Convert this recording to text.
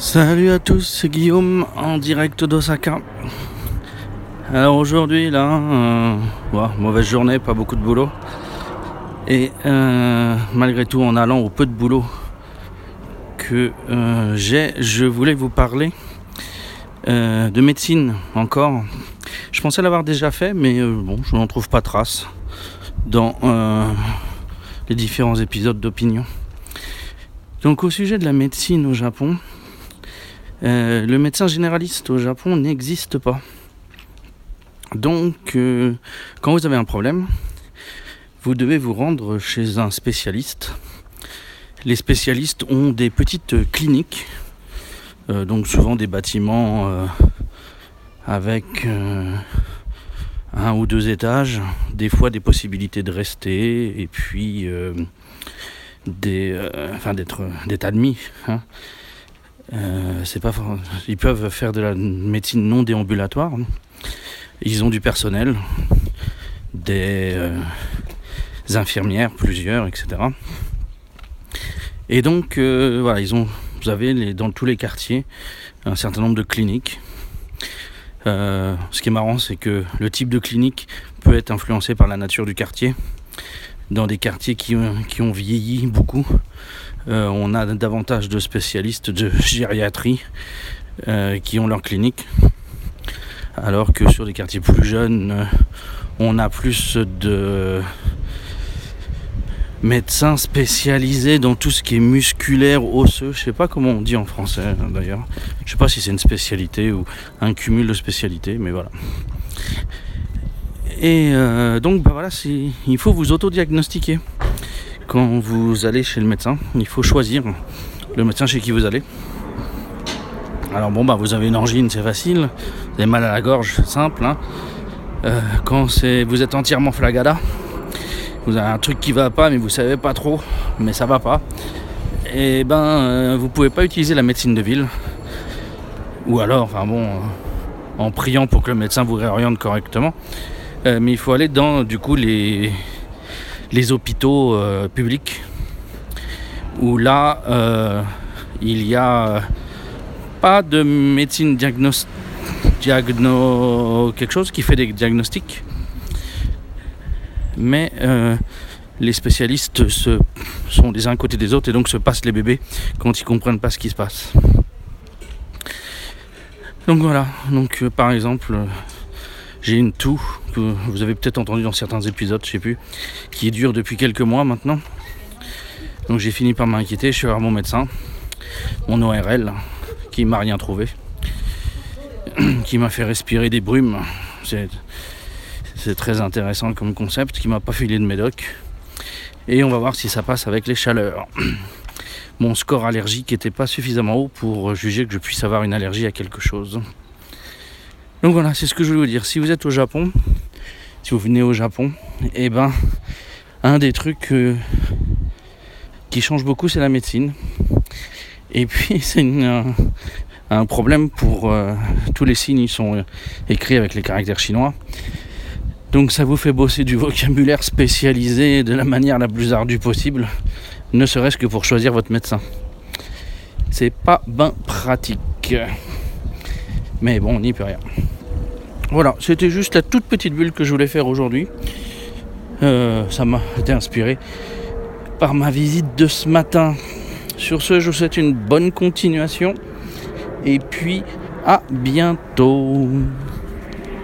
Salut à tous, c'est Guillaume en direct d'Osaka. Alors aujourd'hui, là, euh, mauvaise journée, pas beaucoup de boulot. Et euh, malgré tout, en allant au peu de boulot que euh, j'ai, je voulais vous parler de médecine encore. Je pensais l'avoir déjà fait, mais bon, je n'en trouve pas trace dans les différents épisodes d'opinion. Donc au sujet de la médecine au Japon, euh, le médecin généraliste au Japon n'existe pas. Donc, euh, quand vous avez un problème, vous devez vous rendre chez un spécialiste. Les spécialistes ont des petites cliniques, euh, donc souvent des bâtiments avec un ou deux étages, des fois des possibilités de rester, et puis des, d'être, admis. Hein. Euh, c'est pas, ils peuvent faire de la médecine non déambulatoire. Ils ont du personnel, des euh, infirmières, plusieurs, etc. Et donc, euh, voilà, ils ont, vous avez dans tous les quartiers un certain nombre de cliniques. ce qui est marrant, c'est que le type de clinique peut être influencé par la nature du quartier. Dans des quartiers qui, qui ont vieilli beaucoup, on a davantage de spécialistes de gériatrie euh, qui ont leur clinique. Alors que sur les quartiers plus jeunes, euh, on a plus de médecins spécialisés dans tout ce qui est musculaire, osseux. Je sais pas comment on dit en français d'ailleurs. Je sais pas si c'est une spécialité ou un cumul de spécialités, mais voilà. Et donc bah voilà, il faut vous autodiagnostiquer quand vous allez chez le médecin, il faut choisir le médecin chez qui vous allez. Alors bon bah vous avez une angine, c'est facile. Vous avez mal à la gorge, simple. Hein. Euh, quand c'est, vous êtes entièrement flagada, vous avez un truc qui va pas, mais vous savez pas trop, mais ça va pas. Et ben euh, vous pouvez pas utiliser la médecine de ville. Ou alors, enfin bon, euh, en priant pour que le médecin vous réoriente correctement. mais il faut aller dans du coup les les hôpitaux euh, publics où là euh, il y a pas de médecine diagnostic diagno quelque chose qui fait des diagnostics mais euh, les spécialistes se, sont des uns à côté des autres et donc se passent les bébés quand ils comprennent pas ce qui se passe. Donc voilà. Donc par exemple j'ai une toux que vous avez peut-être entendu dans certains épisodes, je sais plus, qui dure depuis quelques mois maintenant. Donc j'ai fini par m'inquiéter, je suis voir mon médecin, mon ORL, qui m'a rien trouvé, qui m'a fait respirer des brumes. C'est très intéressant comme concept, qui m'a pas filé de médoc. Et on va voir si ça passe avec les chaleurs. Mon score allergique n'était pas suffisamment haut pour juger que je puisse avoir une allergie à quelque chose. Donc voilà, c'est ce que je voulais vous dire. Si vous êtes au Japon, si vous venez au Japon, eh ben un des trucs euh, qui change beaucoup, c'est la médecine. Et puis c'est un, problème pour euh, tous les signes, ils sont euh, écrits avec les caractères chinois. Donc ça vous fait bosser du vocabulaire spécialisé de la manière la plus ardue possible, ne serait-ce que pour choisir votre médecin. C'est pas bien pratique. Mais bon, on n'y peut rien. Voilà, c'était juste la toute petite bulle que je voulais faire aujourd'hui. Euh, ça m'a été inspiré par ma visite de ce matin. Sur ce, je vous souhaite une bonne continuation. Et puis, à bientôt.